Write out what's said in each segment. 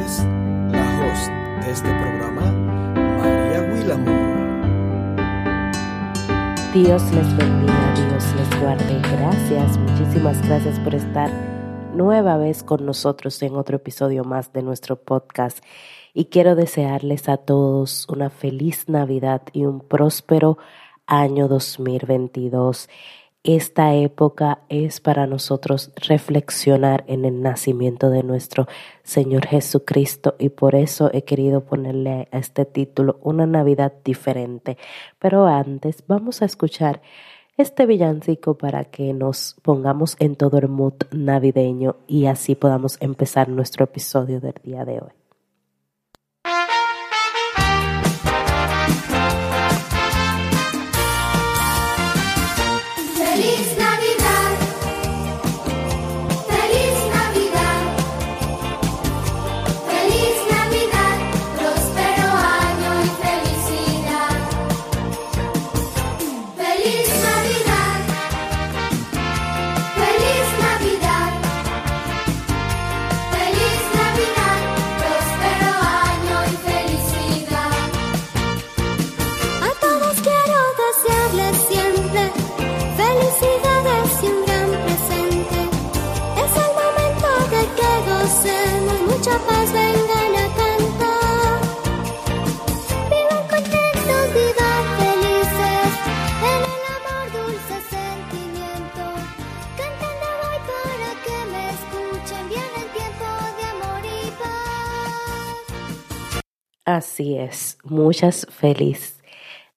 la host de este programa, María Willamo. Dios les bendiga, Dios les guarde. Gracias, muchísimas gracias por estar nueva vez con nosotros en otro episodio más de nuestro podcast. Y quiero desearles a todos una feliz Navidad y un próspero año 2022. Esta época es para nosotros reflexionar en el nacimiento de nuestro Señor Jesucristo y por eso he querido ponerle a este título una Navidad diferente. Pero antes vamos a escuchar este villancico para que nos pongamos en todo el mood navideño y así podamos empezar nuestro episodio del día de hoy. Así es, muchas feliz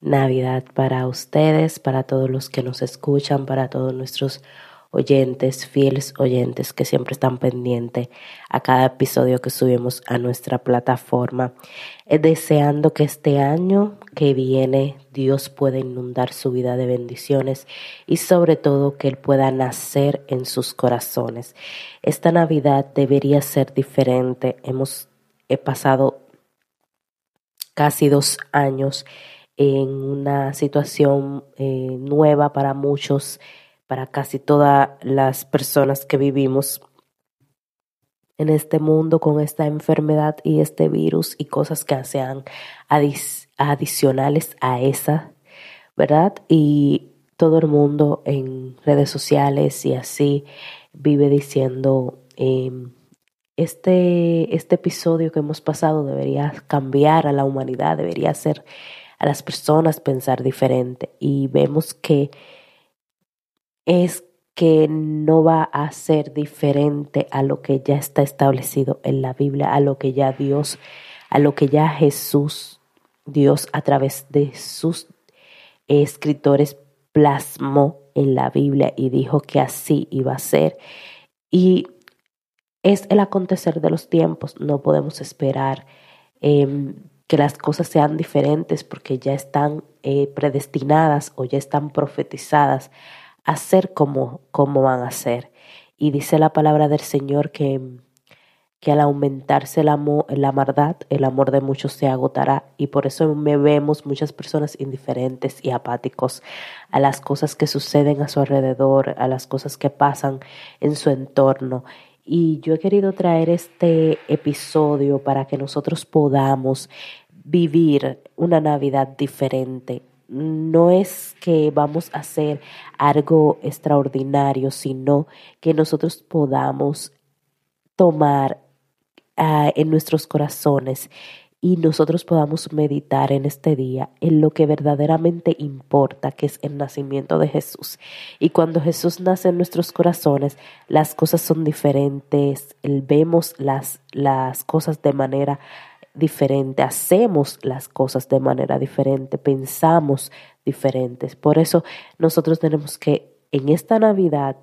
Navidad para ustedes, para todos los que nos escuchan, para todos nuestros oyentes, fieles oyentes que siempre están pendientes a cada episodio que subimos a nuestra plataforma, eh, deseando que este año que viene Dios pueda inundar su vida de bendiciones y sobre todo que Él pueda nacer en sus corazones. Esta Navidad debería ser diferente. Hemos he pasado casi dos años en una situación eh, nueva para muchos, para casi todas las personas que vivimos en este mundo con esta enfermedad y este virus y cosas que sean adicionales a esa, ¿verdad? Y todo el mundo en redes sociales y así vive diciendo, em, este, este episodio que hemos pasado debería cambiar a la humanidad, debería hacer a las personas pensar diferente. Y vemos que es que no va a ser diferente a lo que ya está establecido en la Biblia, a lo que ya Dios, a lo que ya Jesús, Dios a través de sus escritores plasmó en la Biblia y dijo que así iba a ser. Y es el acontecer de los tiempos. No podemos esperar em, que las cosas sean diferentes porque ya están eh, predestinadas o ya están profetizadas a ser como, como van a ser. Y dice la palabra del Señor que, que al aumentarse la, la maldad, el amor de muchos se agotará. Y por eso me vemos muchas personas indiferentes y apáticos a las cosas que suceden a su alrededor, a las cosas que pasan en su entorno y yo he querido traer este episodio para que nosotros podamos vivir una Navidad diferente. No es que vamos a hacer algo extraordinario, sino que nosotros podamos tomar ah, en nuestros corazones y nosotros podamos meditar en este día en lo que verdaderamente importa, que es el nacimiento de Jesús. Y cuando Jesús nace en nuestros corazones, las cosas son diferentes, vemos las, las cosas de manera diferente, hacemos las cosas de manera diferente, pensamos diferentes. Por eso nosotros tenemos que en esta Navidad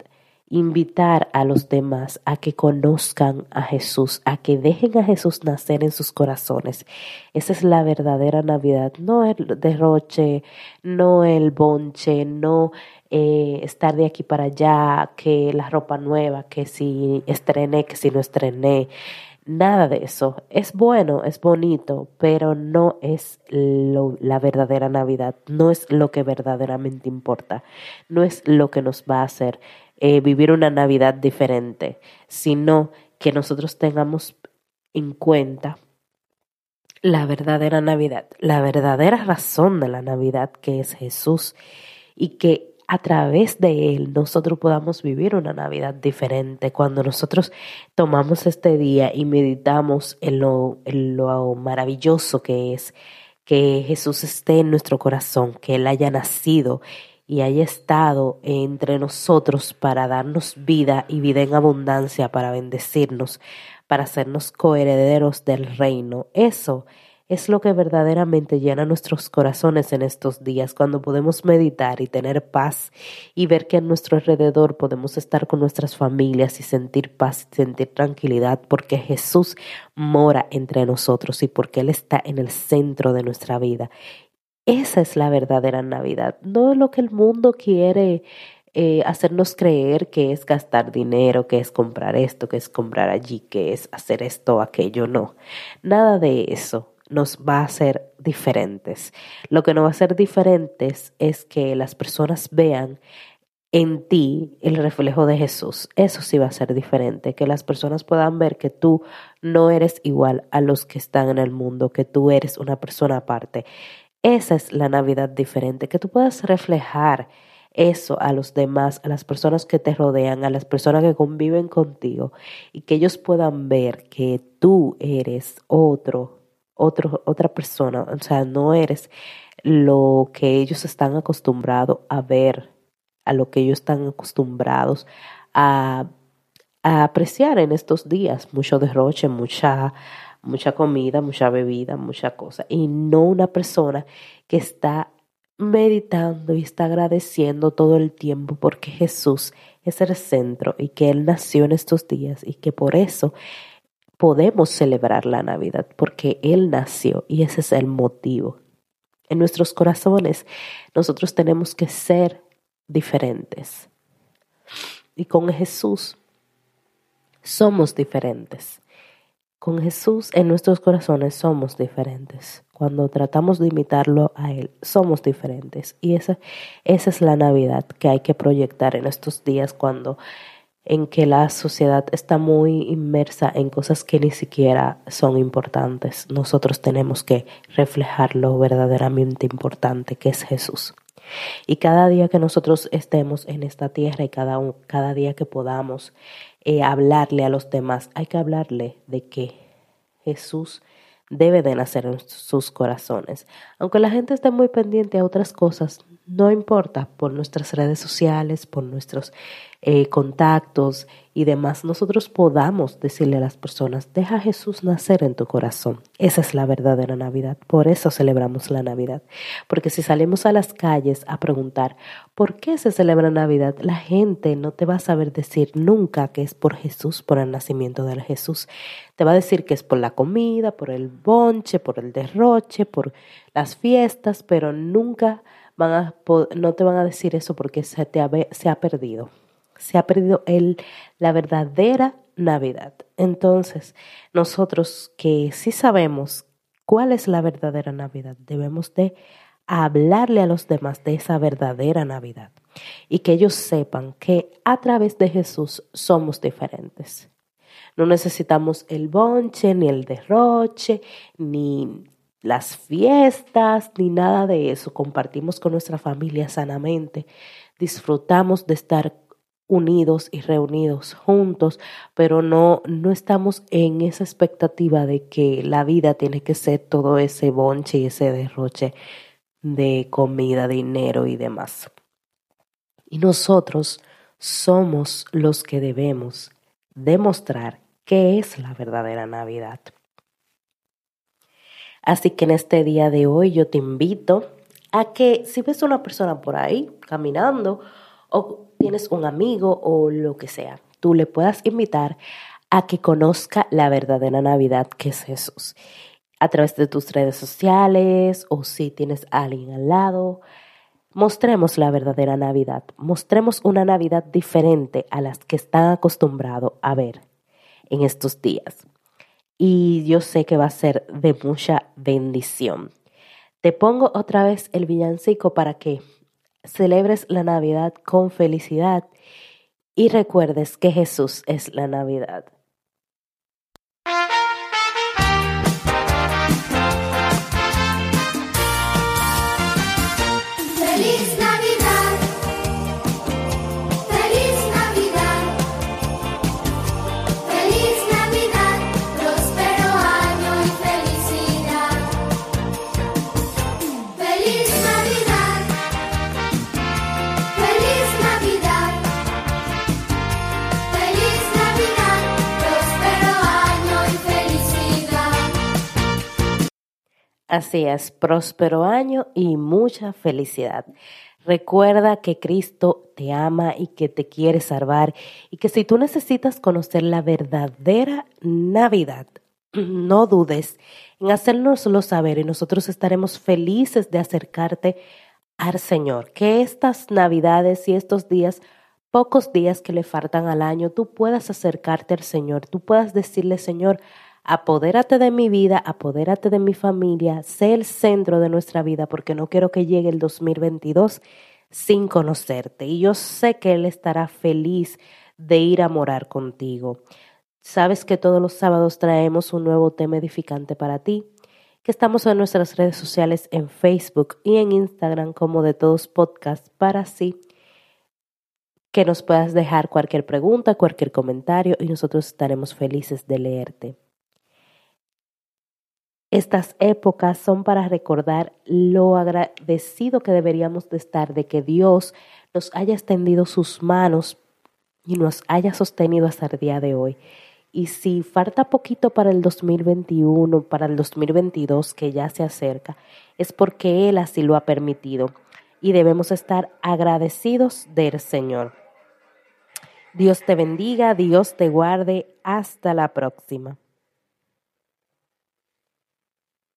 invitar a los demás a que conozcan a Jesús, a que dejen a Jesús nacer en sus corazones. Esa es la verdadera Navidad, no el derroche, no el bonche, no eh, estar de aquí para allá, que la ropa nueva, que si estrené, que si no estrené. Nada de eso. Es bueno, es bonito, pero no es la verdadera Navidad, no es lo que verdaderamente importa, no es lo que nos va a hacer eh, vivir una Navidad diferente, sino que nosotros tengamos en cuenta la verdadera Navidad, la verdadera razón de la Navidad que es Jesús y que a través de Él nosotros podamos vivir una Navidad diferente. Cuando nosotros tomamos este día y meditamos en lo, en lo maravilloso que es que Jesús esté en nuestro corazón, que Él haya nacido y haya estado entre nosotros para darnos vida y vida en abundancia, para bendecirnos, para hacernos coherederos del reino. Eso es lo que verdaderamente llena nuestros corazones en estos días, cuando podemos meditar y tener paz y ver que a nuestro alrededor podemos estar con nuestras familias y sentir paz y sentir tranquilidad, porque Jesús mora entre nosotros y porque Él está en el centro de nuestra vida. Esa es la verdadera Navidad, no lo que el mundo quiere eh, hacernos creer que es gastar dinero, que es comprar esto, que es comprar allí, que es hacer esto aquello. No, nada de eso nos va a hacer diferentes. Lo que nos va a hacer diferentes es que las personas vean en ti el reflejo de Jesús. Eso sí va a ser diferente, que las personas puedan ver que tú no eres igual a los que están en el mundo, que tú eres una persona aparte. Esa es la Navidad diferente, que tú puedas reflejar eso a los demás, a las personas que te rodean, a las personas que conviven contigo y que ellos puedan ver que tú eres otro, otro otra persona, o sea, no eres lo que ellos están acostumbrados a ver, a lo que ellos están acostumbrados a, a apreciar en estos días, mucho derroche, mucha mucha comida, mucha bebida, mucha cosa, y no una persona que está meditando y está agradeciendo todo el tiempo porque Jesús es el centro y que Él nació en estos días y que por eso podemos celebrar la Navidad porque Él nació y ese es el motivo. En nuestros corazones nosotros tenemos que ser diferentes y con Jesús somos diferentes. Con Jesús en nuestros corazones somos diferentes. Cuando tratamos de imitarlo a Él, somos diferentes. Y esa, esa es la Navidad que hay que proyectar en estos días cuando en que la sociedad está muy inmersa en cosas que ni siquiera son importantes. Nosotros tenemos que reflejar lo verdaderamente importante que es Jesús. Y cada día que nosotros estemos en esta tierra y cada, cada día que podamos eh, hablarle a los demás, hay que hablarle de que Jesús debe de nacer en sus corazones. Aunque la gente esté muy pendiente a otras cosas, no importa, por nuestras redes sociales, por nuestros eh, contactos y demás, nosotros podamos decirle a las personas, deja a Jesús nacer en tu corazón. Esa es la verdadera Navidad. Por eso celebramos la Navidad. Porque si salimos a las calles a preguntar, ¿por qué se celebra Navidad? La gente no te va a saber decir nunca que es por Jesús, por el nacimiento de Jesús. Te va a decir que es por la comida, por el bonche, por el derroche, por las fiestas, pero nunca no te van a decir eso porque se, te se ha perdido se ha perdido el, la verdadera Navidad. Entonces, nosotros que sí sabemos cuál es la verdadera Navidad, debemos de hablarle a los demás de esa verdadera Navidad y que ellos sepan que a través de Jesús somos diferentes. No necesitamos el bonche, ni el derroche, ni las fiestas, ni nada de eso. Compartimos con nuestra familia sanamente, disfrutamos de estar unidos y reunidos juntos, pero no, no estamos en esa expectativa de que la vida tiene que ser todo ese bonche y ese derroche de comida, dinero y demás. Y nosotros somos los que debemos demostrar qué es la verdadera Navidad. Así que en este día de hoy yo te invito a que si ves una persona por ahí caminando o tienes un amigo o lo que sea, tú le puedas invitar a que conozca la verdadera Navidad que es Jesús. A través de tus redes sociales o si tienes a alguien al lado, mostremos la verdadera Navidad. Mostremos una Navidad diferente a las que están acostumbrados a ver en estos días. Y yo sé que va a ser de mucha bendición. Te pongo otra vez el villancico para que celebres la Navidad con felicidad y recuerdes que Jesús es la Navidad. Así es, próspero año y mucha felicidad. Recuerda que Cristo te ama y que te quiere salvar y que si tú necesitas conocer la verdadera Navidad, no dudes en hacérnoslo saber y nosotros estaremos felices de acercarte al Señor. Que estas Navidades y estos días, pocos días que le faltan al año, tú puedas acercarte al Señor, tú puedas decirle, Señor, apodérate de mi vida, apodérate de mi familia, sé el centro de nuestra vida porque no quiero que llegue el 2022 sin conocerte. Y yo sé que Él estará feliz de ir a morar contigo. Sabes que todos los sábados traemos un nuevo tema edificante para ti, que estamos en nuestras redes sociales en Facebook y en Instagram como de todos podcasts para así que nos puedas dejar cualquier pregunta, cualquier comentario y nosotros estaremos felices de leerte. Estas épocas son para recordar lo agradecido que deberíamos de estar de que Dios nos haya extendido sus manos y nos haya sostenido hasta el día de hoy. Y si falta poquito para el 2021, para el 2022 que ya se acerca, es porque Él así lo ha permitido y debemos estar agradecidos del Señor. Dios te bendiga, Dios te guarde. Hasta la próxima.